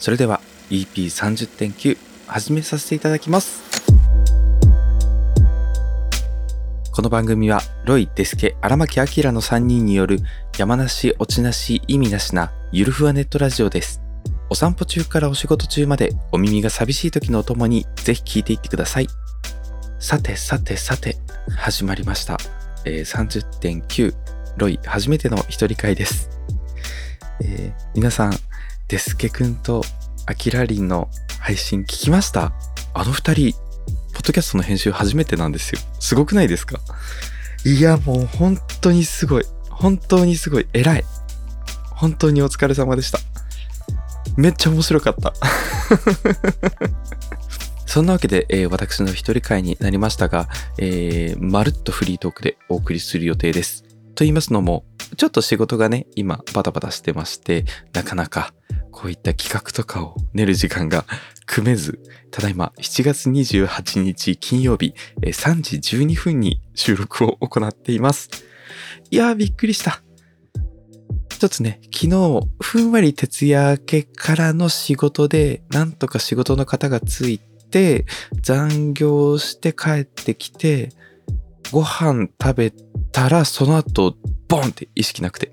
それでは EP30.9 始めさせていただきます。この番組はロイ、デスケ、荒牧明の3人による山梨、落ちなし、意味なしなゆるふわネットラジオです。お散歩中からお仕事中までお耳が寂しい時のお供にぜひ聞いていってください。さてさてさて始まりました、えー、30.9ロイ初めての一人会です、えー、皆さんデスケくんとアキラリンの配信聞きました？あの二人ポッドキャストの編集初めてなんですよ。すごくないですか？いやもう本当にすごい。本当にすごい。偉い。本当にお疲れ様でした。めっちゃ面白かった。そんなわけで、えー、私の一人会になりましたが、えー、まるっとフリートークでお送りする予定です。と言いますのも、ちょっと仕事がね、今バタバタしてまして、なかなかこういった企画とかを練る時間が組めず、ただいま7月28日金曜日3時12分に収録を行っています。いやーびっくりした。一つね、昨日、ふんわり徹夜明けからの仕事で、なんとか仕事の方がついて、残業して帰ってきて、ご飯食べてたら、その後、ボンって意識なくて。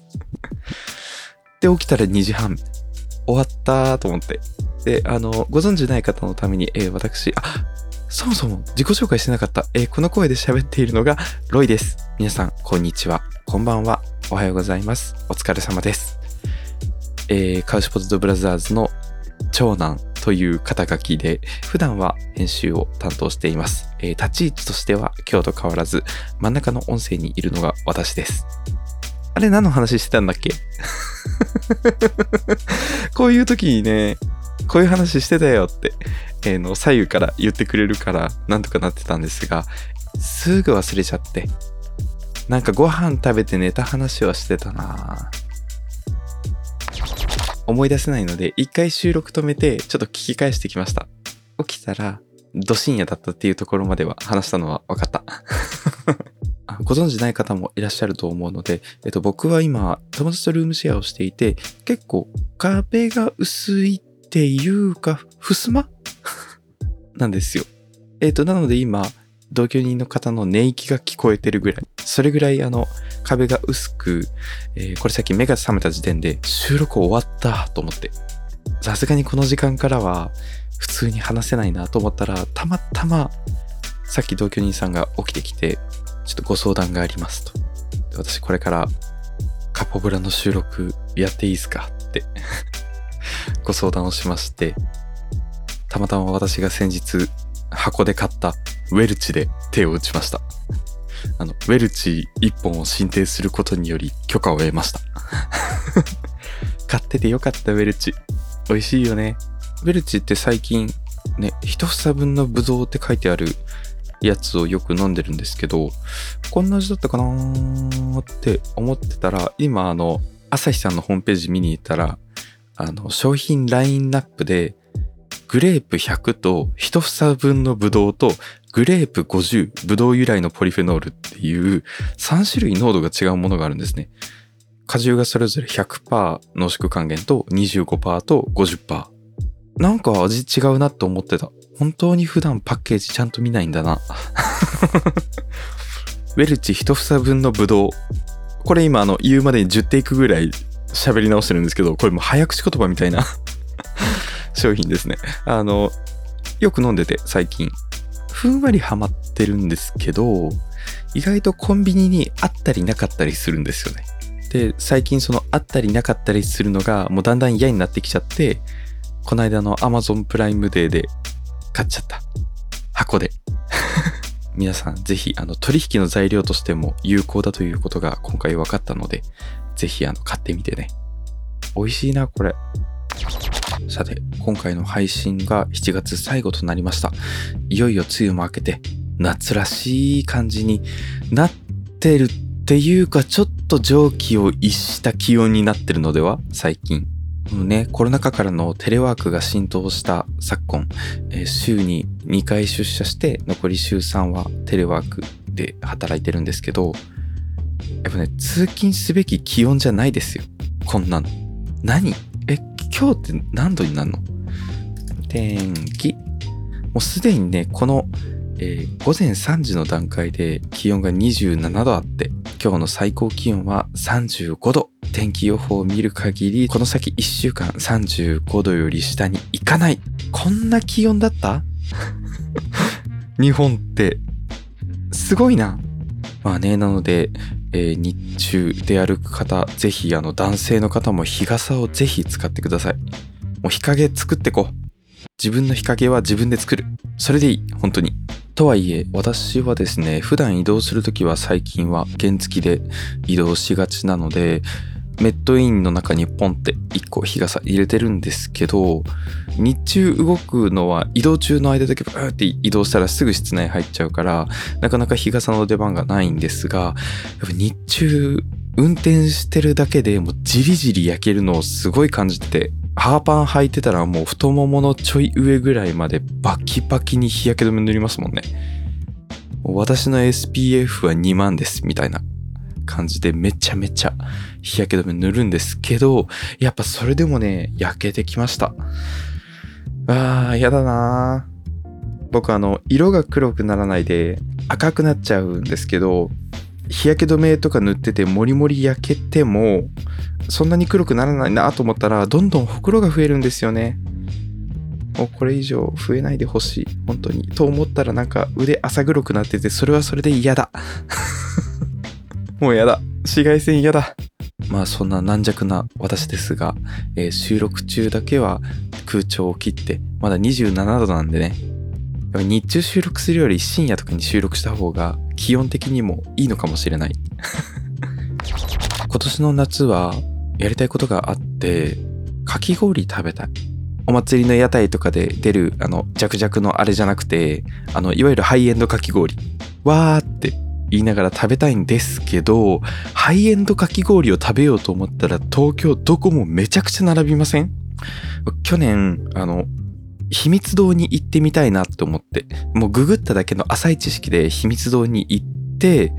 で、起きたら2時半。終わったと思って。で、あの、ご存知ない方のために、えー、私、あ、そもそも自己紹介してなかった。えー、この声で喋っているのがロイです。皆さん、こんにちは。こんばんは。おはようございます。お疲れ様です。えー、カウシポテトブラザーズの長男という肩書きで、普段は編集を担当しています。えー、立ち位置としては今日と変わらず、真ん中の音声にいるのが私です。あれ何の話してたんだっけ？こういう時にね、こういう話してたよって、えー、の左右から言ってくれるからなんとかなってたんですが、すぐ忘れちゃって、なんかご飯食べて寝た話はしてたな思い出せないので、一回収録止めて、ちょっと聞き返してきました。起きたら、ど深夜だったっていうところまでは話したのは分かった。ご存知ない方もいらっしゃると思うので、えっと、僕は今、友達とルームシェアをしていて、結構壁が薄いっていうか、襖 なんですよ。えっと、なので今、同居人の方の寝息が聞こえてるぐらい。それぐらいあの壁が薄く、えー、これさっき目が覚めた時点で収録終わったと思って。さすがにこの時間からは普通に話せないなと思ったら、たまたまさっき同居人さんが起きてきて、ちょっとご相談がありますと。私これからカポブラの収録やっていいですかって ご相談をしまして、たまたま私が先日箱で買ったウェルチで手を打ちました。あの、ウェルチ1本を申請することにより許可を得ました。買っててよかったウェルチ。美味しいよね。ウェルチって最近ね、一房分のブドウって書いてあるやつをよく飲んでるんですけど、こんな味だったかなーって思ってたら、今あの、朝日さんのホームページ見に行ったら、あの、商品ラインナップで、グレープ100と一房分のブドウとグレープ50、ブドウ由来のポリフェノールっていう3種類濃度が違うものがあるんですね。果汁がそれぞれ100%濃縮還元と25%と50%。なんか味違うなって思ってた。本当に普段パッケージちゃんと見ないんだな。ウェルチ一房分のブドウ。これ今あの言うまでに10テイクぐらい喋り直してるんですけど、これもう早口言葉みたいな商品ですね。あの、よく飲んでて最近。ふんわりハマってるんですけど、意外とコンビニにあったりなかったりするんですよね。で、最近そのあったりなかったりするのがもうだんだん嫌になってきちゃって、この間の Amazon プライムデーで買っちゃった。箱で。皆さんぜひあの取引の材料としても有効だということが今回分かったので、ぜひあの買ってみてね。美味しいな、これ。さて、今回の配信が7月最後となりました。いよいよ梅雨も明けて、夏らしい感じになってるっていうか、ちょっと蒸気を逸した気温になってるのでは？最近。このね、コロナ禍からのテレワークが浸透した昨今、えー、週に2回出社して残り週3はテレワークで働いてるんですけど、やっぱね、通勤すべき気温じゃないですよ。こんなの。何、今日って何度になるの？天気。もうすでにね、この、えー午前3時の段階で気温が27度あって、今日の最高気温は35度。天気予報を見る限り、この先1週間35度より下に行かない。こんな気温だった？日本って、すごいな。まあね、なので、えー日中で歩く方、ぜひあの男性の方も日傘をぜひ使ってください。もう日陰作ってこう。自分の日陰は自分で作る。それでいい。本当に。とはいえ、私はですね、普段移動するときは最近は原付で移動しがちなので、メットインの中にポンって1個日傘入れてるんですけど、日中動くのは移動中の間だけブーって移動したらすぐ室内入っちゃうから、なかなか日傘の出番がないんですが、やっぱ日中運転してるだけでもうじりじり焼けるのをすごい感じて、ハーパン履いてたらもう太もものちょい上ぐらいまでバキバキに日焼け止め塗りますもんね。私の SPF は2万ですみたいな感じでめちゃめちゃ日焼け止め塗るんですけど、やっぱそれでもね、焼けてきました。あー、やだな僕あの、色が黒くならないで赤くなっちゃうんですけど、日焼け止めとか塗っててモリモリ焼けても、そんなに黒くならないなと思ったら、どんどんほくろが増えるんですよね。もうこれ以上増えないでほしい。本当に。と思ったらなんか腕浅黒くなってて、それはそれで嫌だ。もう嫌だ。紫外線嫌だ。まあそんな軟弱な私ですが、えー収録中だけは空調を切って、まだ27度なんでね。やっぱ日中収録するより深夜とかに収録した方が気温的にもいいのかもしれない。今年の夏はやりたいことがあって、かき氷食べたい。お祭りの屋台とかで出るあの、ジャクジャクのあれじゃなくて、あの、いわゆるハイエンドかき氷。わーって言いながら食べたいんですけど、ハイエンドかき氷を食べようと思ったら東京どこもめちゃくちゃ並びません？去年、あの、秘密堂に行ってみたいなって思って、もうググっただけの浅い知識で秘密堂に行って、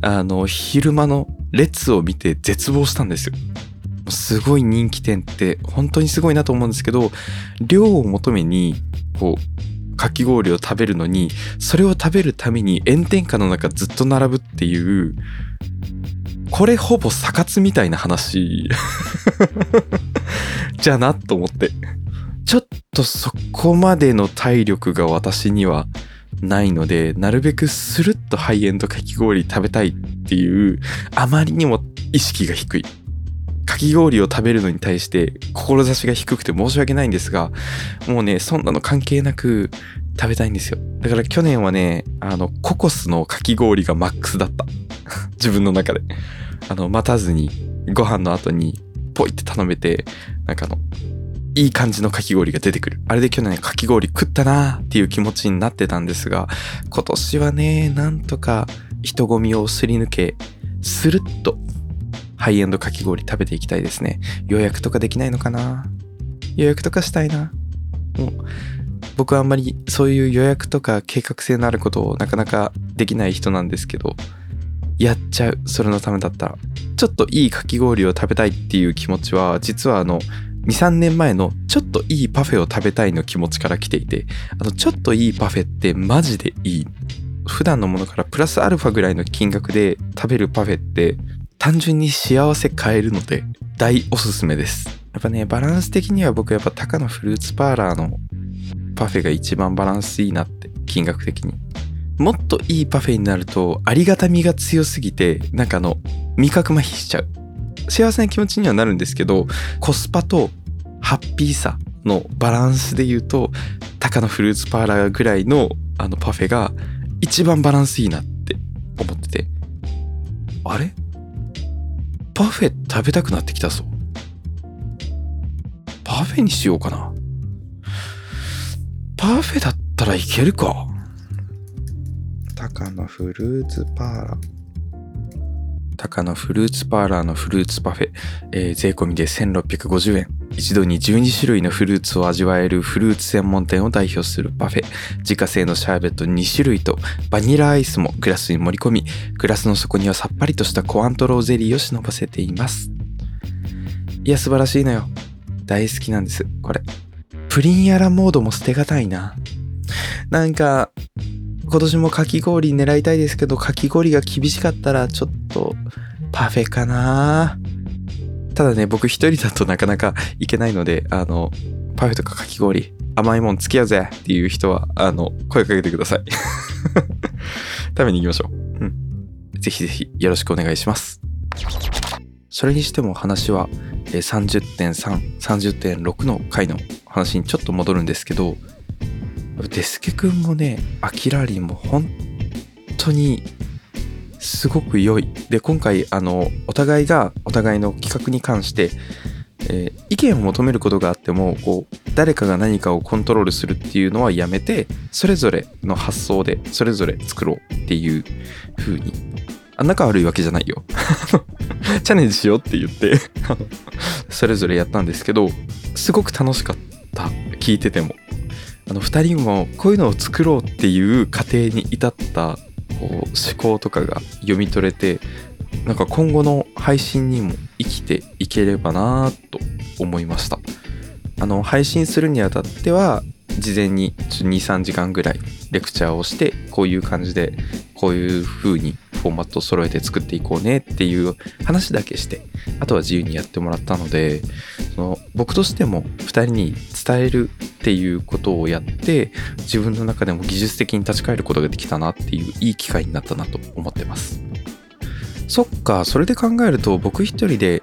あの、昼間の列を見て絶望したんですよ。すごい人気店って本当にすごいなと思うんですけど、量を求めに、こう、かき氷を食べるのに、それを食べるために炎天下の中ずっと並ぶっていう、これほぼサ活みたいな話 じゃなと思って。ちょっとそこまでの体力が私にはないので、なるべくスルッとハイエンドかき氷食べたいっていう、あまりにも意識が低い。かき氷を食べるのに対して志が低くて申し訳ないんですが、もうね、そんなの関係なく食べたいんですよ。だから去年はね、あの、ココスのかき氷がマックスだった。自分の中で。あの、待たずに、ご飯の後に、ポイって頼めて、なんかあの、いい感じのかき氷が出てくる。あれで去年かき氷食ったなーっていう気持ちになってたんですが、今年はね、なんとか人混みをすり抜け、スルッとハイエンドかき氷食べていきたいですね。予約とかできないのかな？予約とかしたいな。もう、僕はあんまりそういう予約とか計画性のあることをなかなかできない人なんですけど、やっちゃう。それのためだったら。ちょっといいかき氷を食べたいっていう気持ちは、実はあの、2、3年前のちょっといいパフェを食べたいの気持ちから来ていて、あの、ちょっといいパフェってマジでいい。普段のものからプラスアルファぐらいの金額で食べるパフェって単純に幸せ買えるので大おすすめです。やっぱね、バランス的には僕やっぱ高野フルーツパーラーのパフェが一番バランスいいなって、金額的に。もっといいパフェになるとありがたみが強すぎて、なんかあの、味覚麻痺しちゃう。幸せな気持ちにはなるんですけど、コスパとハッピーさのバランスで言うと、高野フルーツパーラーぐらいのあのパフェが一番バランスいいなって思ってて。あれ？パフェ食べたくなってきたぞ。パフェにしようかな。パフェだったらいけるか。高野フルーツパーラー。高野フルーツパーラーのフルーツパフェ、えー税込みで1650円。一度に12種類のフルーツを味わえるフルーツ専門店を代表するパフェ。自家製のシャーベット2種類とバニラアイスもグラスに盛り込み、グラスの底にはさっぱりとしたコアントローゼリーを忍ばせています。いや、素晴らしいのよ。大好きなんです、これ。プリンやらモードも捨てがたいな。なんか、今年もかき氷狙いたいですけど、かき氷が厳しかったらちょっとパフェかな。ただね、僕一人だとなかなかいけないので、あの、パフェとかかき氷、甘いもん付き合うぜっていう人は、あの、声かけてください。食べに行きましょう。うん。ぜひぜひよろしくお願いします。それにしても話は30.3、30.6の回の話にちょっと戻るんですけど、デスケくんもね、アキラリンも本当にすごく良い。で、今回、あの、お互いがお互いの企画に関して、えー意見を求めることがあっても、こう、誰かが何かをコントロールするっていうのはやめて、それぞれの発想で、それぞれ作ろうっていう風に。あ、仲悪いわけじゃないよ。チャレンジしようって言って、それぞれやったんですけど、すごく楽しかった。聞いてても。あの、二人もこういうのを作ろうっていう過程に至ったこう思考とかが読み取れて、なんか今後の配信にも生きていければなあと思いました。あの、配信するにあたっては、事前に2、3時間ぐらいレクチャーをして、こういう感じで、こういう風にフォーマットを揃えて作っていこうねっていう話だけして、あとは自由にやってもらったので、その僕としても2人に伝えるっていうことをやって、自分の中でも技術的に立ち返ることができたなっていういい機会になったなと思ってます。そっか、それで考えると僕一人で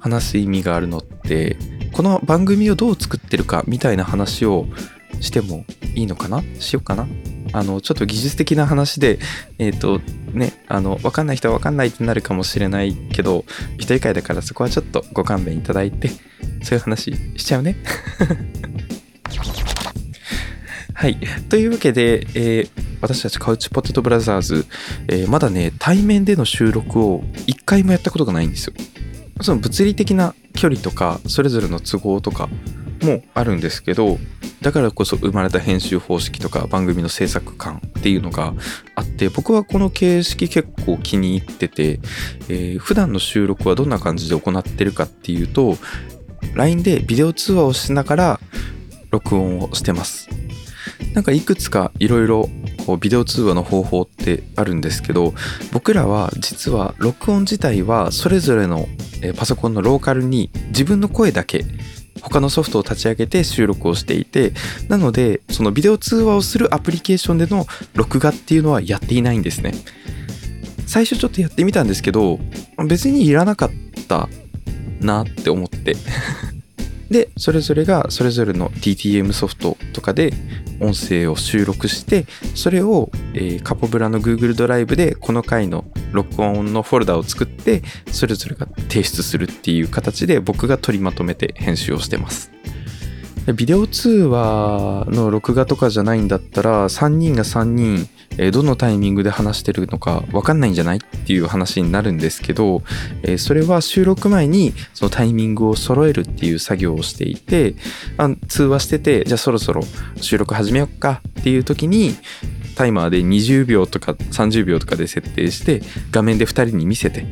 話す意味があるのって、この番組をどう作ってるかみたいな話をしてもいいのかな？しようかな？あの、ちょっと技術的な話で、えっ、と、ね、あの、わかんない人はわかんないってなるかもしれないけど、一人会だからそこはちょっとご勘弁いただいて、そういう話しちゃうね。はい。というわけで、えー私たちカウチポテトブラザーズ、えーまだね、対面での収録を一回もやったことがないんですよ。その物理的な距離とか、それぞれの都合とかもあるんですけど、だからこそ生まれた編集方式とか番組の制作感っていうのがあって、僕はこの形式結構気に入ってて、えー普段の収録はどんな感じで行ってるかっていうと、LINE でビデオ通話をしながら録音をしてます。なんかいくつかいろいろビデオ通話の方法ってあるんですけど僕らは実は録音自体はそれぞれのパソコンのローカルに自分の声だけ他のソフトを立ち上げて収録をしていてなのでそのビデオ通話をするアプリケーションでの録画っていうのはやっていないんですね。最初ちょっとやってみたんですけど別にいらなかったなって思って。でそれぞれがそれぞれの DTM ソフトとかで音声を収録してそれを、えーカポブラの Google ドライブでこの回の録音のフォルダを作ってそれぞれが提出するっていう形で僕が取りまとめて編集をしてます。ビデオ通話の録画とかじゃないんだったら3人が3人、どのタイミングで話してるのか分かんないんじゃないっていう話になるんですけど、それは収録前にそのタイミングを揃えるっていう作業をしていて通話しててじゃあそろそろ収録始めよっかっていう時にタイマーで20秒とか30秒とかで設定して画面で2人に見せて。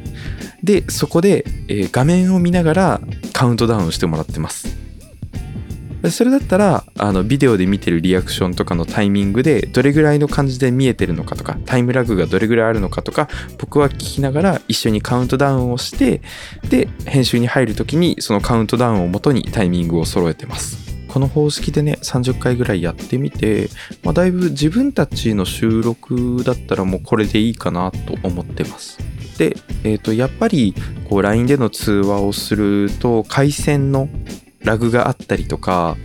でそこで、画面を見ながらカウントダウンしてもらってます。それだったらあのビデオで見てるリアクションとかのタイミングでどれぐらいの感じで見えてるのかとかタイムラグがどれぐらいあるのかとか僕は聞きながら一緒にカウントダウンをしてで編集に入る時にそのカウントダウンをもとにタイミングを揃えてます。この方式でね30回ぐらいやってみて、まあ、だいぶ自分たちの収録だったらもうこれでいいかなと思ってます。で、えー、とやっぱりこう LINE での通話をすると回線のラグがあったりとか、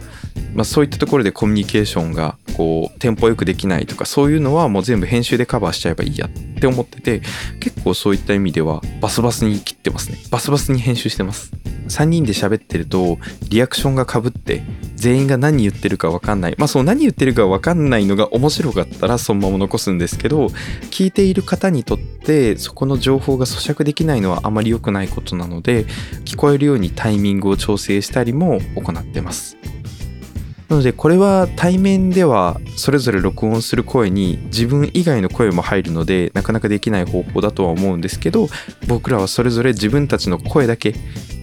まあ、そういったところでコミュニケーションがこうテンポよくできないとかそういうのはもう全部編集でカバーしちゃえばいいやって思ってて結構そういった意味ではバスバスに切ってますね。バスバスに編集してます。3人で喋ってるとリアクションがかぶって全員が何言ってるか分かんない。まあその何言ってるか分かんないのが面白かったらそのまま残すんですけど聞いている方にとってそこの情報が咀嚼できないのはあまり良くないことなので聞こえるようにタイミングを調整したりも行ってます。なのでこれは対面ではそれぞれ録音する声に自分以外の声も入るのでなかなかできない方法だとは思うんですけど僕らはそれぞれ自分たちの声だけ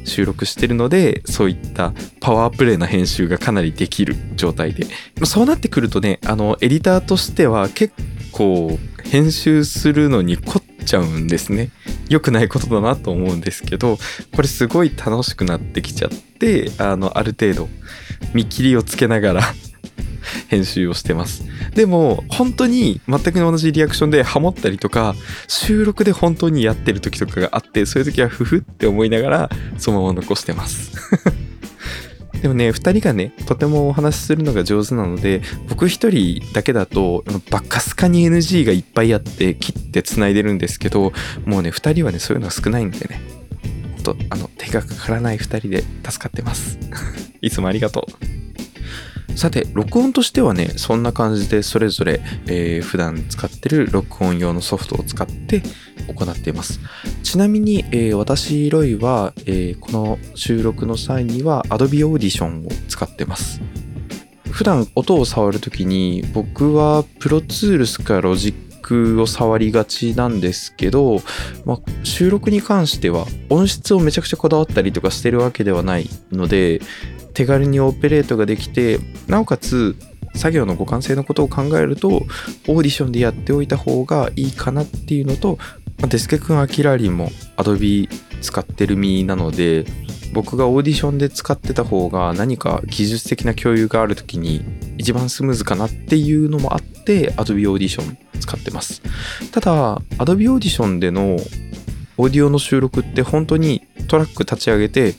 収録してるのでそういったパワープレイな編集がかなりできる状態でそうなってくるとねあのエディターとしては結構編集するのに凝っちゃうんですね良くないことだなと思うんですけどこれすごい楽しくなってきちゃってあのある程度見切りをつけながら 編集をしてます。でも、本当に全く同じリアクションでハモったりとか、収録で本当にやってる時とかがあって、そういう時はふふって思いながら、そのまま残してます。でもね、2人がね、とてもお話しするのが上手なので、僕1人だけだと、バカスカに NG がいっぱいあって、切って繋いでるんですけど、もうね、2人はね、そういうのは少ないんでね、ほんと、あの、手がかからない2人で助かってます。いつもありがとう。さて、録音としてはね、そんな感じでそれぞれ、えー、普段使ってる録音用のソフトを使って行っています。ちなみに、えー、私、ロイは、えー、この収録の際には Adobe Audition を使ってます。普段音を触るときに僕は Pro Tools か Logic を触りがちなんですけど、まあ、収録に関しては音質をめちゃくちゃこだわったりとかしてるわけではないので手軽にオペレートができてなおかつ作業の互換性のことを考えるとオーディションでやっておいた方がいいかなっていうのとデスケ君アキラリンも Adobe 使ってる身なので僕がオーディションで使ってた方が何か技術的な共有がある時に一番スムーズかなっていうのもあって Adobe Audition 使ってますただ Adobe Audition でのオーディオの収録って本当にトラック立ち上げて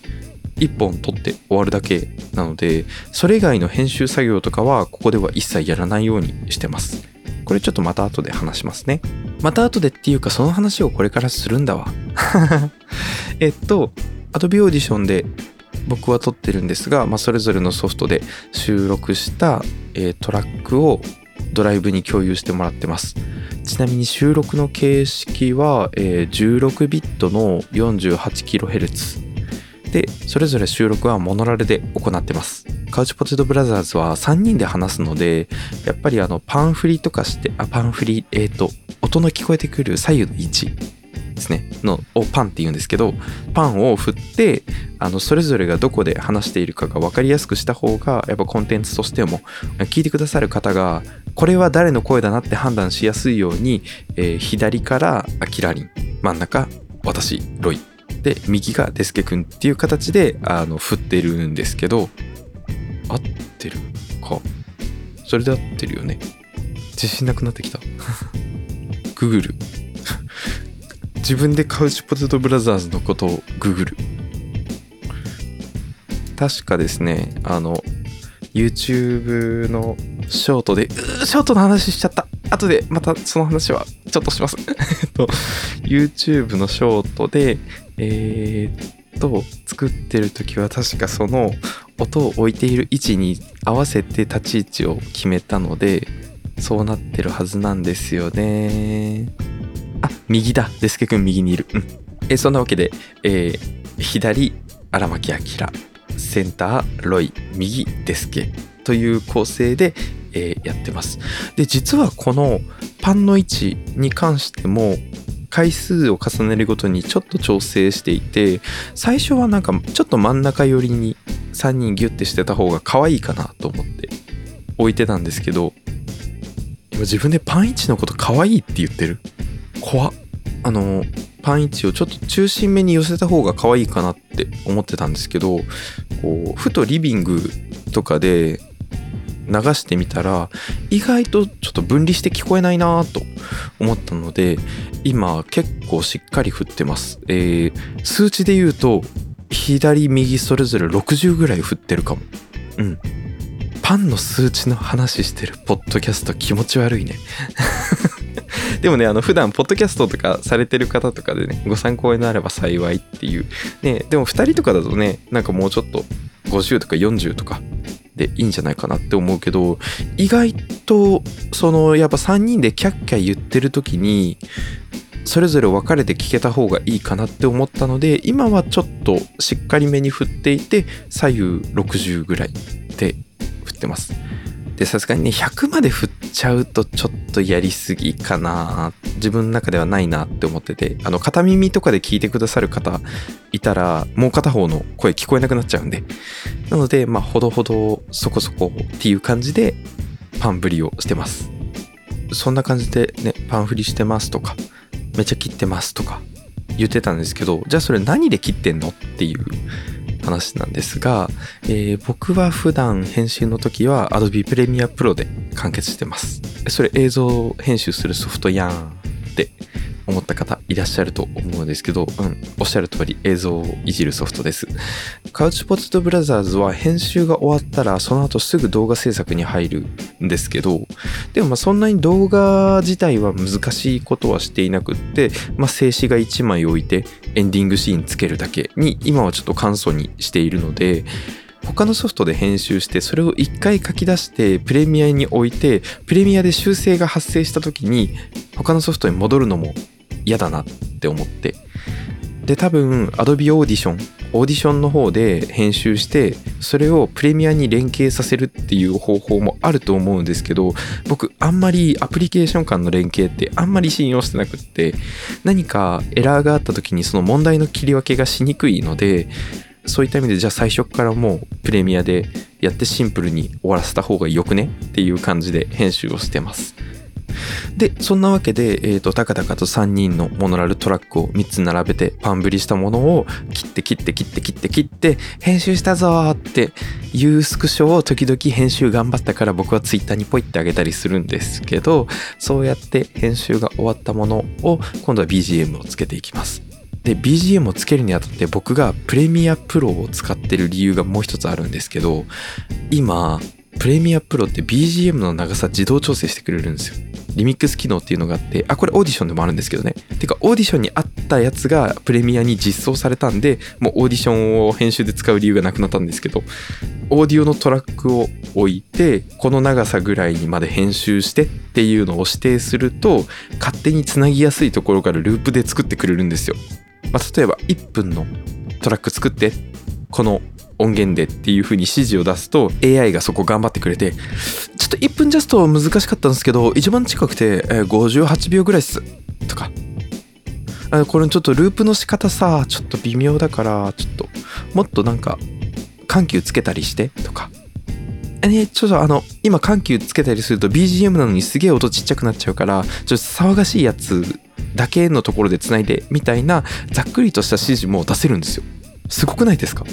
1本撮って終わるだけなので、それ以外の編集作業とかはここでは一切やらないようにしてます。これちょっとまた後で話しますね。また後でっていうかその話をこれからするんだわ。えっと、Adobe Audition で僕は撮ってるんですが、まあ、それぞれのソフトで収録した、えー、トラックをドライブに共有してもらってます。ちなみに収録の形式は、えー、16ビットの 48kHz で、それぞれ収録はモノラルで行ってます。カウチポテトブラザーズは3人で話すので、やっぱりあの、パン振りとかして、あ、パン振り、えっ、ー、と、音の聞こえてくる左右の位置ですね、の、をパンって言うんですけど、パンを振って、あの、それぞれがどこで話しているかが分かりやすくした方が、やっぱコンテンツとしても、聞いてくださる方が、これは誰の声だなって判断しやすいように、えー、左からアキラリン、真ん中、私、ロイ。で右がデスケ君っていう形であの振ってるんですけど合ってるか？それで合ってるよね。自信なくなってきた。グーグる自分でカウチポテトブラザーズのことをググる確かですねあの YouTube のショートでー、ショートの話しちゃった。後でまたその話はちょっとします。え っと、YouTube のショートで、えー、っと、作ってる時は確かその音を置いている位置に合わせて立ち位置を決めたので、そうなってるはずなんですよね。右だ。デスケ君右にいる。うん。えそんなわけで、えー、左、荒牧明。センター、ロイ、右、デスケという構成で、えー、やってます。で、実はこのパンの位置に関しても、回数を重ねるごとにちょっと調整していて、最初はなんかちょっと真ん中寄りに3人ギュッてしてた方が可愛いかなと思って置いてたんですけど、今自分でパン位置のこと可愛いって言ってる？怖っ。あの、パン位置をちょっと中心目に寄せた方が可愛いかなって思ってたんですけど、こう、ふとリビングとかで流してみたら意外とちょっと分離して聞こえないなと思ったので今結構しっかり振ってます、えー、数値で言うと左右それぞれ60ぐらい振ってるかも。うん。パンの数値の話してるポッドキャスト気持ち悪いね。でもね、あの、普段、ポッドキャストとかされてる方とかでね、ご参考になれば幸いっていう。ね、でも2人とかだとね、なんかもうちょっと50とか40とかでいいんじゃないかなって思うけど意外とそのやっぱ3人でキャッキャ言ってる時にそれぞれ分かれて聞けた方がいいかなって思ったので今はちょっとしっかりめに振っていて左右60ぐらいで振ってますでさすがにね100まで振っちゃうとちょっとやりすぎかな。自分の中ではないなって思ってて。あの片耳とかで聞いてくださる方いたらもう片方の声聞こえなくなっちゃうんで。なのでまあほどほどそこそこっていう感じでパン振りをしてます。そんな感じでねパン振りしてますとかめっちゃ切ってますとか言ってたんですけどじゃあそれ何で切ってんのっていう話なんですが、えー、僕は普段編集の時は Adobe Premiere Pro で完結してます。それ映像編集するソフトやんって思った方いらっしゃると思うんですけど、うん、おっしゃる通り映像をいじるソフトです。カウチポテトブラザーズは編集が終わったらその後すぐ動画制作に入るんですけど、でもまあそんなに動画自体は難しいことはしていなくって、まあ静止画1枚置いてエンディングシーンつけるだけに今はちょっと簡素にしているので、他のソフトで編集してそれを一回書き出してプレミアに置いてプレミアで修正が発生した時に他のソフトに戻るのも嫌だなって思ってで多分 Adobe Audition オーディションの方で編集してそれをプレミアに連携させるっていう方法もあると思うんですけど僕あんまりアプリケーション間の連携ってあんまり信用してなくって何かエラーがあった時にその問題の切り分けがしにくいのでそういった意味でじゃあ最初からもうプレミアでやってシンプルに終わらせた方がよくね？っていう感じで編集をしてます。で、そんなわけで、えっ、ー、と、たかたかと3人のモノラルトラックを3つ並べてパン振りしたものを切って切って切って切って切って編集したぞーっていうスクショを時々編集頑張ったから僕は Twitter にポイってあげたりするんですけど、そうやって編集が終わったものを今度は BGM をつけていきます。で BGM をつけるにあたって僕がプレミアプロを使ってる理由がもう一つあるんですけど今プレミアプロって BGM の長さ自動調整してくれるんですよ。リミックス機能っていうのがあってあこれオーディションでもあるんですけどね。てかオーディションにあったやつがプレミアに実装されたんでもうオーディションを編集で使う理由がなくなったんですけどオーディオのトラックを置いてこの長さぐらいにまで編集してっていうのを指定すると勝手につなぎやすいところからループで作ってくれるんですよ、まあ、例えば1分のトラック作ってこの音源でっていう風に指示を出すと AI がそこ頑張ってくれてちょっと1分ジャスト難しかったんですけど一番近くて58秒ぐらいっすとかこれちょっとループの仕方さちょっと微妙だからちょっともっとなんか緩急つけたりしてとかね、ちょっとあの、今緩急つけたりすると BGM なのにすげえ音ちっちゃくなっちゃうから、ちょっと騒がしいやつだけのところで繋いでみたいなざっくりとした指示も出せるんですよ。すごくないですか？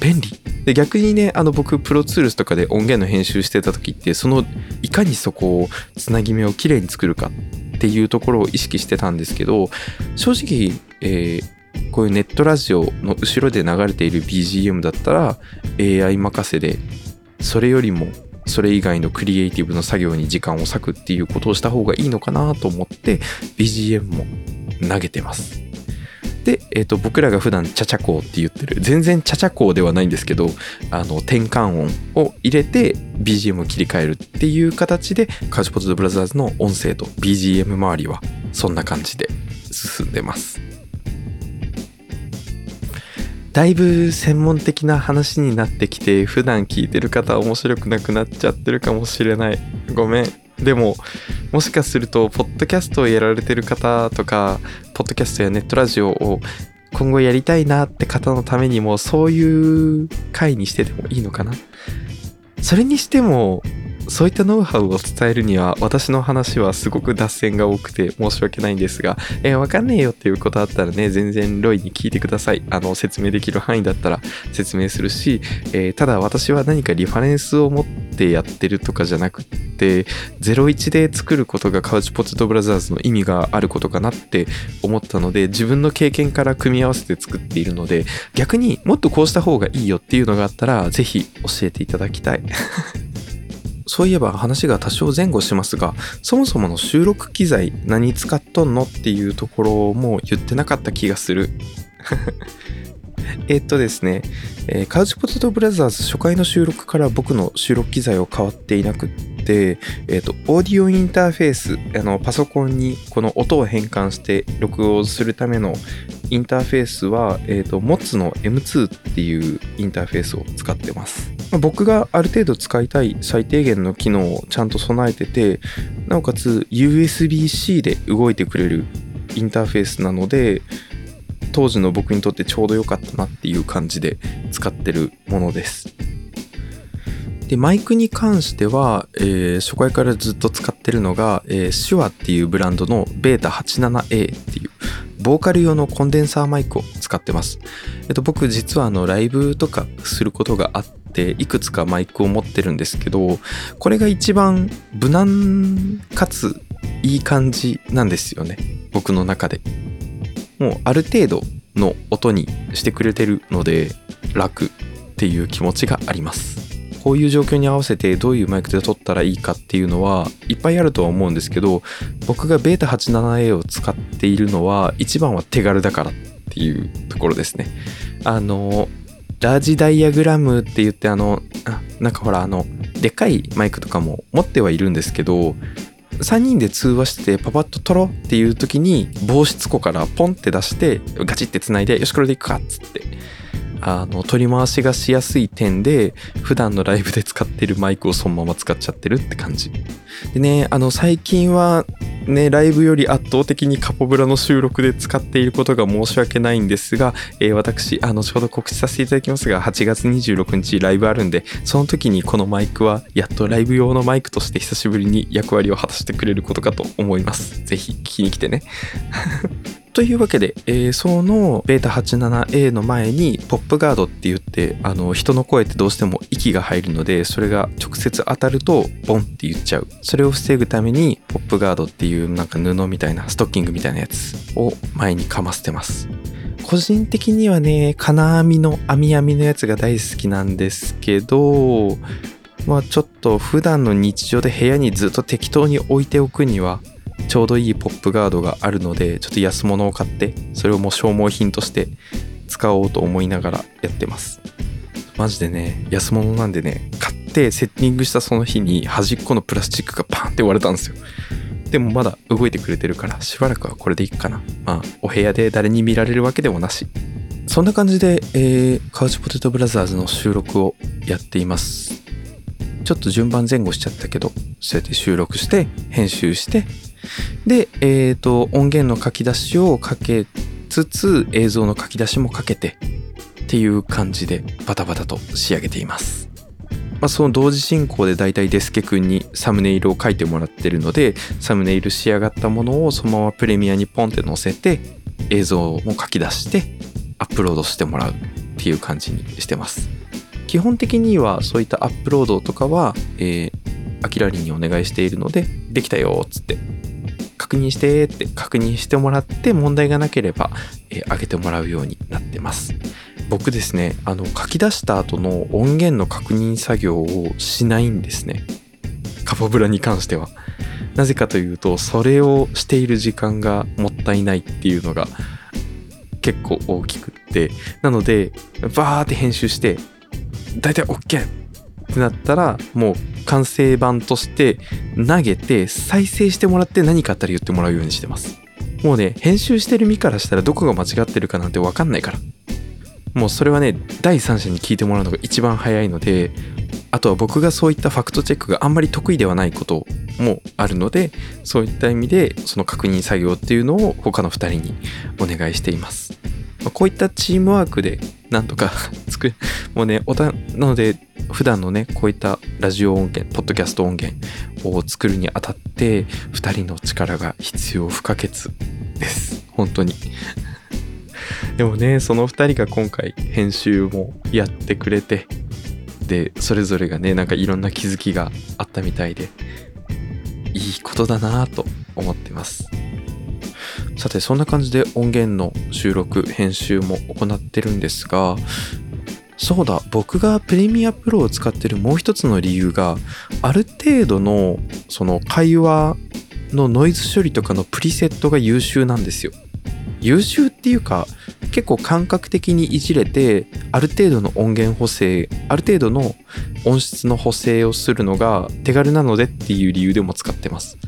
便利で逆にねあの僕プロツールスとかで音源の編集してた時ってそのいかにそこをつなぎ目をきれいに作るかっていうところを意識してたんですけど正直、えー、こういうネットラジオの後ろで流れている BGM だったら AI 任せでそれよりもそれ以外のクリエイティブの作業に時間を割くっていうことをした方がいいのかなと思って BGM も投げてます。で、えーと、僕らが普段チャチャコーって言ってる全然チャチャコーではないんですけどあの転換音を入れて BGM を切り替えるっていう形でカウチポテトブラザーズの音声と BGM 周りはそんな感じで進んでます。だいぶ専門的な話になってきて普段聞いてる方面白くなくなっちゃってるかもしれない。ごめん。でももしかするとポッドキャストをやられてる方とかポッドキャストやネットラジオを今後やりたいなって方のためにもそういう回にしててもいいのかな？それにしてもそういったノウハウを伝えるには私の話はすごく脱線が多くて申し訳ないんですが、えー、わかんねえよっていうことあったらね、全然ロイに聞いてください。あの、説明できる範囲だったら説明するし、えー、ただ私は何かリファレンスを持ってやってるとかじゃなくって、01で作ることがカウチポテトブラザーズの意味があることかなって思ったので、自分の経験から組み合わせて作っているので、逆にもっとこうした方がいいよっていうのがあったら、ぜひ教えていただきたい。そういえば話が多少前後しますが、そもそもの収録機材何使っとんのっていうところも言ってなかった気がする。えっとですね、えー、カウチポテトブラザーズ初回の収録から僕の収録機材を変わっていなくって、えっ、ー、と、オーディオインターフェース、あの、パソコンにこの音を変換して録音するためのインターフェースは、えっ、ー、と、MOTS の M2 っていうインターフェースを使ってます。僕がある程度使いたい最低限の機能をちゃんと備えててなおかつ USB-C で動いてくれるインターフェースなので当時の僕にとってちょうど良かったなっていう感じで使ってるものですでマイクに関しては、えー、初回からずっと使ってるのが、えー、手話っていうブランドの β87A っていうボーカル用のコンデンサーマイクを使ってます。えっと、僕実はあのライブとかすることがあって、いくつかマイクを持ってるんですけど、これが一番無難かついい感じなんですよね。僕の中で。もうある程度の音にしてくれてるので楽っていう気持ちがあります。こういう状況に合わせてどういうマイクで撮ったらいいかっていうのはいっぱいあるとは思うんですけど僕が β87A を使っているのは一番は手軽だからっていうところですね。あのラージダイヤグラムって言ってあのなんかほらあのでっかいマイクとかも持ってはいるんですけど3人で通話してパパッと撮ろうっていう時に防湿庫からポンって出してガチってつないでよしこれでいくかっつって。あの取り回しがしやすい点で普段のライブで使ってるマイクをそのまま使っちゃってるって感じ。でねあの最近はねライブより圧倒的にカポブラの収録で使っていることが申し訳ないんですが、えー、私あのちょうど告知させていただきますが8月26日ライブあるんでその時にこのマイクはやっとライブ用のマイクとして久しぶりに役割を果たしてくれることかと思います。ぜひ聞きに来てね。というわけで、えー、その β87A の前にポップガードって言ってあの人の声ってどうしても息が入るのでそれが直接当たるとボンって言っちゃう。それを防ぐためにポップガードっていうなんか布みたいなストッキングみたいなやつを前にかませてます。個人的にはね金網の網網のやつが大好きなんですけどまあちょっと普段の日常で部屋にずっと適当に置いておくにはちょうどいいポップガードがあるのでちょっと安物を買ってそれをもう消耗品として使おうと思いながらやってます。マジでね安物なんでね買ってセッティングしたその日に端っこのプラスチックがパンって割れたんですよ。でもまだ動いてくれてるからしばらくはこれでいいかな。まあお部屋で誰に見られるわけでもなし。そんな感じで、えー、カウチポテトブラザーズの収録をやっています。ちょっと順番前後しちゃったけどそうやって収録して編集してで、えっ、ー、と、音源の書き出しをかけつつ、映像の書き出しもかけて、っていう感じでバタバタと仕上げています。まあ、その同時進行でだいたいデスケ君にサムネイルを書いてもらってるので、サムネイル仕上がったものをそのままプレミアにポンって載せて、映像も書き出して、アップロードしてもらうっていう感じにしてます。基本的にはそういったアップロードとかは、えー、アキラリにお願いしているので、できたよっつって確認してって確認してもらって問題がなければ、えー、上げてもらうようになってます。僕ですね、あの書き出した後の音源の確認作業をしないんですね。カポブラに関しては。なぜかというと、それをしている時間がもったいないっていうのが結構大きくって。なので、バーって編集して、だいたい OK ってなったら、もう完成版として投げて再生してもらって何かあったら言ってもらうようにしてます。もうね、編集してる身からしたらどこが間違ってるかなんてわかんないから。もうそれはね、第三者に聞いてもらうのが一番早いので、あとは僕がそういったファクトチェックがあんまり得意ではないこともあるので、そういった意味でその確認作業っていうのを他の2人にお願いしています。まこういったチームワークでなんとか 作る、もうね、おた、なので普段のね、こういったラジオ音源、ポッドキャスト音源を作るにあたって、2人の力が必要不可欠です。本当に。でもね、その2人が今回編集もやってくれて、で、それぞれがね、なんかいろんな気づきがあったみたいで、いいことだなぁと思ってます。さて、そんな感じで音源の収録、編集も行ってるんですが、そうだ僕がプレミアプロを使ってるもう一つの理由がある程度のその会話のノイズ処理とかのプリセットが優秀なんですよ。優秀っていうか結構感覚的にいじれてある程度の音源補正ある程度の音質の補正をするのが手軽なのでっていう理由でも使ってます。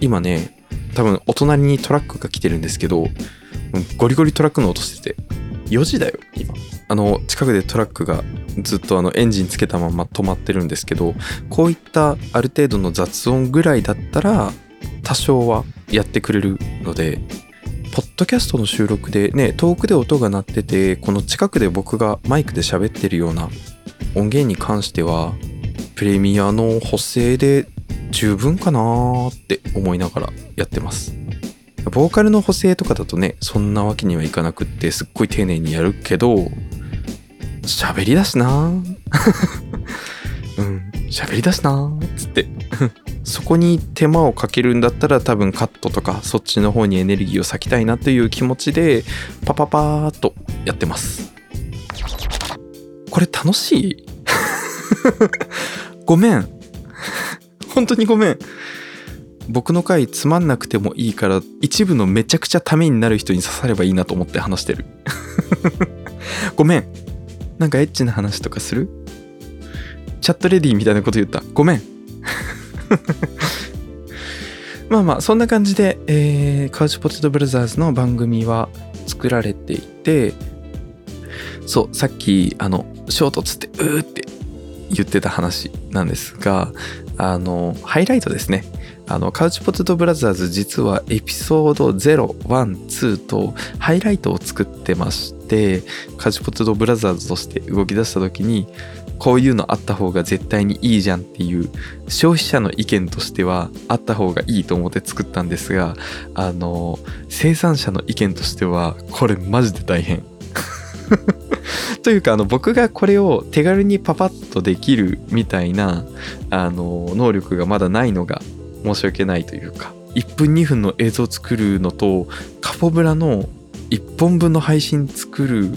今ね多分お隣にトラックが来てるんですけどゴリゴリトラックの音してて4時だよ今。あの近くでトラックがずっとあのエンジンつけたまま止まってるんですけどこういったある程度の雑音ぐらいだったら多少はやってくれるのでポッドキャストの収録でね遠くで音が鳴っててこの近くで僕がマイクで喋ってるような音源に関してはプレミアの補正で十分かなーって思いながらやってます。ボーカルの補正とかだとねそんなわけにはいかなくってすっごい丁寧にやるけど喋りだしな うん喋りだしなつって。そこに手間をかけるんだったら多分カットとかそっちの方にエネルギーを割きたいなという気持ちでパパパーっとやってます。これ楽しい？ごめん。本当にごめん。僕の回つまんなくてもいいから一部のめちゃくちゃためになる人に刺さればいいなと思って話してる。ごめん。なんかエッチな話とかする？チャットレディーみたいなこと言った。ごめん。まあまあそんな感じで、えー、カウチポテトブラザーズの番組は作られていてそうさっきあの衝突ってうーって言ってた話なんですがあのハイライトですね。あのカウチポテトブラザーズ実はエピソード012とハイライトを作ってましてカウチポテトブラザーズとして動き出した時にこういうのあった方が絶対にいいじゃんっていう消費者の意見としてはあった方がいいと思って作ったんですがあの生産者の意見としてはこれマジで大変。というかあの僕がこれを手軽にパパッとできるみたいなあの能力がまだないのが申し訳ないというか1分2分の映像作るのとカポブラの1本分の配信作る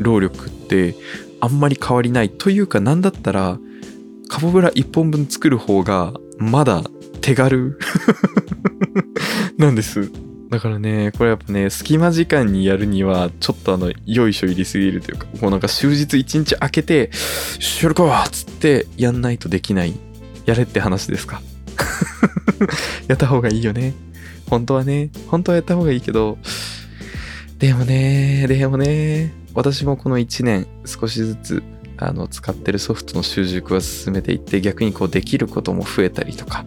労力ってあんまり変わりないというか何だったらカポブラ1本分作る方がまだ手軽 なんです。だからねこれやっぱね隙間時間にやるにはちょっとあのよいしょ入りすぎるというかこうなんか終日1日空けて「しやるか!」っつってやんないとできない。やれって話ですか？やった方がいいよね。本当はね。本当はやった方がいいけど。でもねでもね私もこの1年少しずつあの使ってるソフトの習熟は進めていって逆にこうできることも増えたりとか。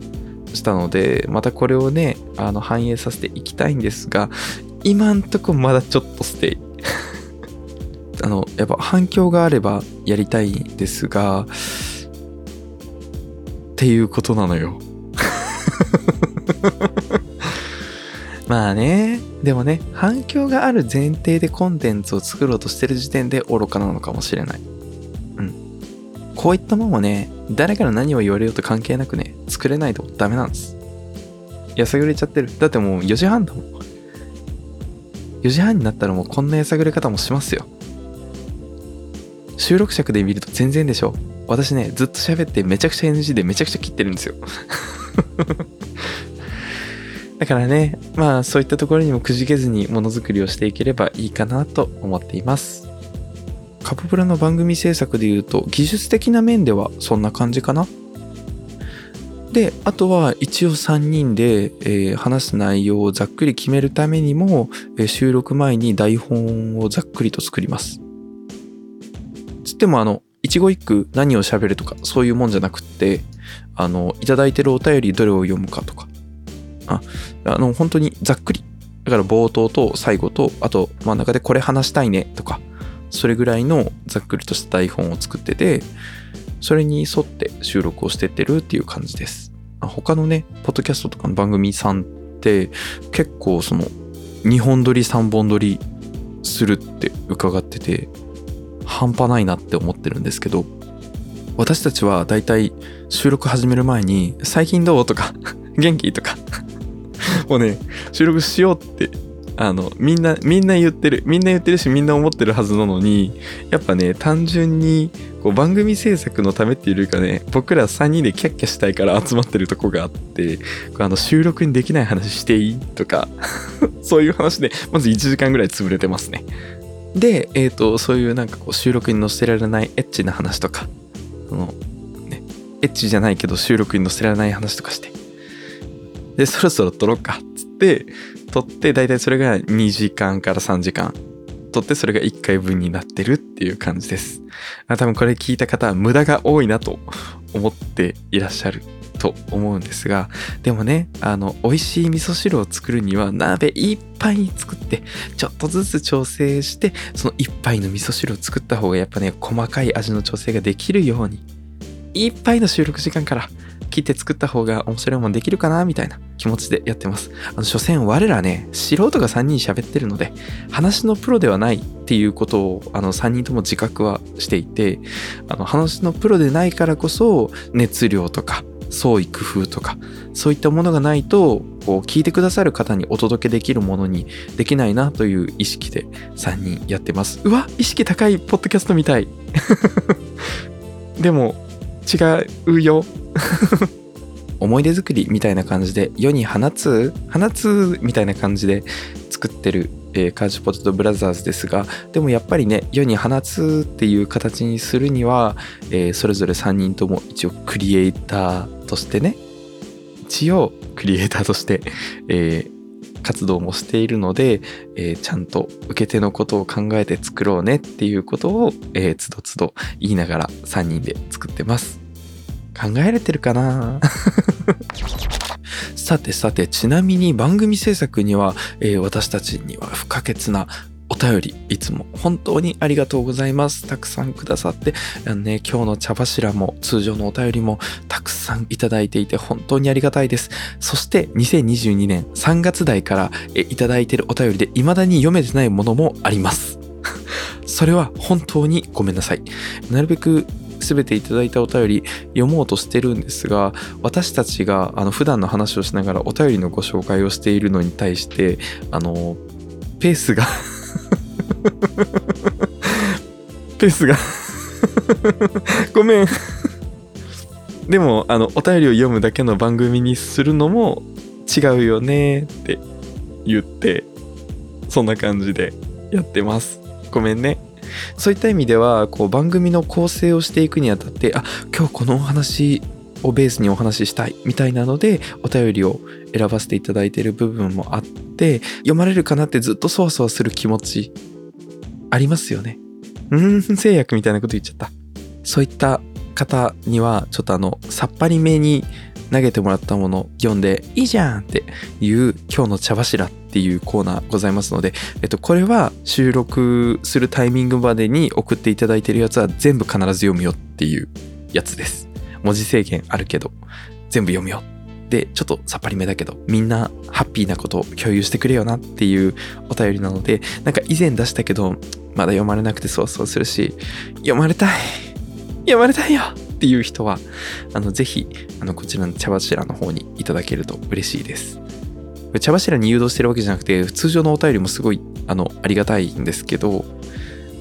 したのでまたこれをねあの反映させていきたいんですが今んとこまだちょっとステイ。あのやっぱ反響があればやりたいんですがっていうことなのよ。まあねでもね反響がある前提でコンテンツを作ろうとしてる時点で愚かなのかもしれない。こういったもんはね誰から何を言われようと関係なくね作れないとダメなんです。やさぐれちゃってる。だってもう4時半だもん。4時半になったらもうこんなやさぐれ方もしますよ。収録尺で見ると全然でしょ。私ねずっと喋ってめちゃくちゃ NG でめちゃくちゃ切ってるんですよ。だからね、まあそういったところにもくじけずにものづくりをしていければいいかなと思っています。カポプラの番組制作で言うと技術的な面ではそんな感じかな。で、あとは一応3人で、えー、話す内容をざっくり決めるためにも、えー、収録前に台本をざっくりと作ります。つってもあの、一語一句何を喋るとかそういうもんじゃなくって、あの、いただいてるお便りどれを読むかとか、ああの本当にざっくりだから冒頭と最後とあと真ん中でこれ話したいねとかそれぐらいのざっくりとした台本を作っててそれに沿って収録をしてってるっていう感じです他のねポッドキャストとかの番組さんって結構その2本撮り3本撮りするって伺ってて半端ないなって思ってるんですけど私たちはだいたい収録始める前に「最近どう?」とか「元気?」とかもうね、収録しようって、あの、みんな、みんな言ってる。みんな言ってるし、みんな思ってるはずなのに、やっぱね、単純に、こう、番組制作のためっていうかね、僕ら3人でキャッキャしたいから集まってるとこがあって、あの、収録にできない話していいとか、そういう話で、まず1時間ぐらい潰れてますね。で、えっ、ー、と、そういうなんかこう、収録に載せられないエッチな話とか、その、ね、エッチじゃないけど収録に載せられない話とかして、で、そろそろ撮ろうか、っつって、撮って、だいたいそれが2時間から3時間。撮ってそれが1回分になってるっていう感じです。多分これ聞いた方は無駄が多いなと思っていらっしゃると思うんですがでもねあの美味しい味噌汁を作るには鍋いっぱいに作ってちょっとずつ調整してその一杯の味噌汁を作った方がやっぱね細かい味の調整ができるようにいっぱいの収録時間から切って作った方が面白いもんできるかなみたいな気持ちでやってます。あの、所詮我らね、素人が3人喋ってるので、話のプロではないっていうことを、あの、3人とも自覚はしていて、あの、話のプロでないからこそ、熱量とか、創意工夫とか、そういったものがないと、こう、聞いてくださる方にお届けできるものにできないなという意識で3人やってます。うわ意識高いポッドキャストみたい。でも、違うよ。思い出作りみたいな感じで世に放つ放つみたいな感じで作ってる、えー、カージュポテトブラザーズですがでもやっぱりね世に放つっていう形にするには、えー、それぞれ3人とも一応クリエイターとしてね一応クリエイターとして、えー、活動もしているので、えー、ちゃんと受け手のことを考えて作ろうねっていうことを、えー、つどつど言いながら3人で作ってます。考えれてるかな？さてさて、ちなみに番組制作には、えー、私たちには不可欠な便り、いつも本当にありがとうございます。たくさんくださって、あのね、今日の茶柱も通常のお便りもたくさんいただいていて本当にありがたいです。そして2022年3月台からえいただいているお便りで未だに読めてないものもあります。それは本当にごめんなさい。なるべく全ていただいたお便り読もうとしてるんですが私たちがあの普段の話をしながらお便りのご紹介をしているのに対してあのペースがペースが。ごめん。でもあのお便りを読むだけの番組にするのも違うよねって言ってそんな感じでやってます。ごめんね。そういった意味ではこう番組の構成をしていくにあたってあ今日このお話をベースにお話ししたいみたいなのでお便りを選ばせていただいている部分もあって読まれるかなってずっとそわそわする気持ちありますよね。うん、制約みたいなこと言っちゃった。そういった方にはちょっとあのさっぱりめに投げてもらったもの読んでいいじゃんっていう今日の茶柱っていうコーナーございますので、えっと、これは収録するタイミングまでに送っていただいてるやつは全部必ず読むよっていうやつです。文字制限あるけど全部読むよ。で、ちょっとさっぱりめだけど、みんなハッピーなことを共有してくれよなっていうお便りなので、なんか以前出したけど、まだ読まれなくてそうそうするし、読まれたい読まれたいよっていう人は、あの、ぜひ、あの、こちらの茶柱の方にいただけると嬉しいです。茶柱に誘導してるわけじゃなくて、通常のお便りもすごい、あの、ありがたいんですけど、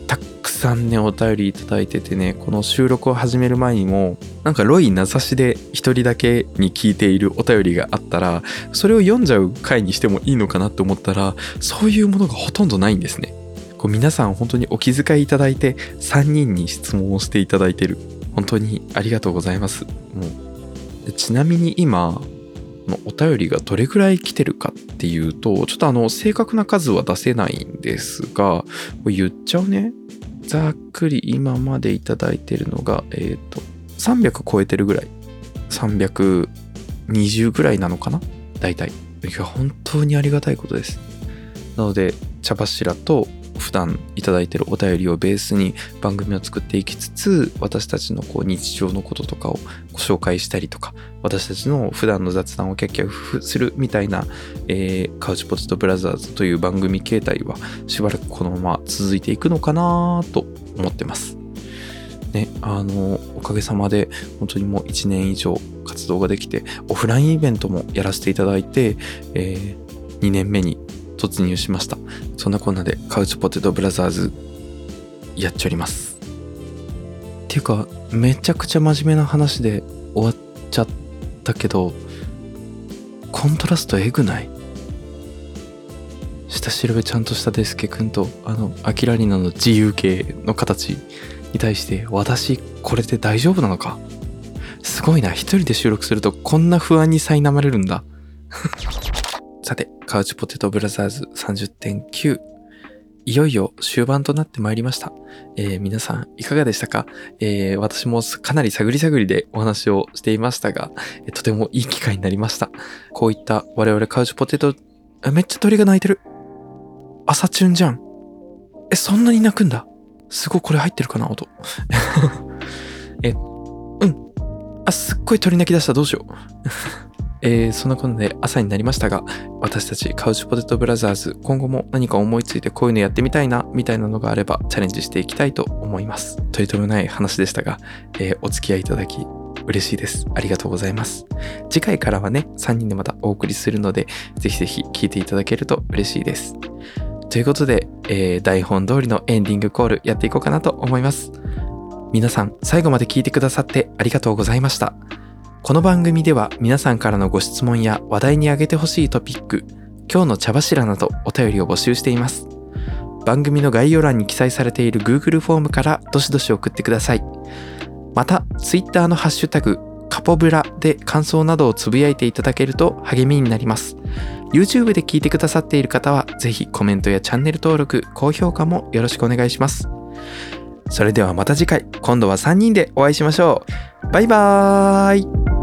たくさんね、お便りいただいててね、この収録を始める前にも、なんかロイ名指しで一人だけに聞いているお便りがあったら、それを読んじゃう回にしてもいいのかなって思ったら、そういうものがほとんどないんですね。こう皆さん本当にお気遣いいただいて、3人に質問をしていただいてる。本当にありがとうございます。もうちなみに今、お便りがどれぐらい来てるかっていうと、ちょっとあの、正確な数は出せないんですが、言っちゃうね。ざっくり今までいただいてるのが、えっ、ー、と、300超えてるぐらい。320ぐらいなのかな？大体。いや、本当にありがたいことです。なので、茶柱と普段いただいてるお便りをベースに番組を作っていきつつ私たちのこう日常のこととかをご紹介したりとか私たちの普段の雑談をキャッキャッするみたいな、えー、カウチポテトブラザーズという番組形態はしばらくこのまま続いていくのかなと思ってます。ね、あのおかげさまで本当にもう1年以上活動ができてオフラインイベントもやらせていただいて、えー、2年目に突入しました。そんなこんなでカウチポテトブラザーズやっちゃります。っていうかめちゃくちゃ真面目な話で終わっちゃったけどコントラストえぐない？下調べちゃんとしたデスケ君とあのアキラリナの自由形の形に対して私これで大丈夫なのか？すごいな。一人で収録するとこんな不安に苛まれるんだ。さて、カウチポテトブラザーズ30.9いよいよ終盤となってまいりました。えー皆さんいかがでしたか、えー私もかなり探り探りでお話をしていましたが、とてもいい機会になりました。こういった我々カウチポテト、めっちゃ鳥が鳴いてる。朝チュンじゃん。え、そんなに鳴くんだ。すごいこれ入ってるかな音。え、うん。あ、すっごい鳥鳴き出した。どうしよう。えーそんなことで朝になりましたが、私たちカウチポテトブラザーズ、今後も何か思いついてこういうのやってみたいな、みたいなのがあればチャレンジしていきたいと思います。とりとめない話でしたが、えーお付き合いいただき嬉しいです。ありがとうございます。次回からはね、3人でまたお送りするので、ぜひぜひ聞いていただけると嬉しいです。ということで、えー台本通りのエンディングコールやっていこうかなと思います。皆さん、最後まで聞いてくださってありがとうございました。この番組では皆さんからのご質問や話題に挙げてほしいトピック、今日の茶柱などお便りを募集しています。番組の概要欄に記載されている Google フォームからどしどし送ってください。また、Twitter のハッシュタグ、カポブラで感想などをつぶやいていただけると励みになります。YouTube で聞いてくださっている方は、ぜひコメントやチャンネル登録、高評価もよろしくお願いします。それではまた次回、今度は3人でお会いしましょう。バイバーイ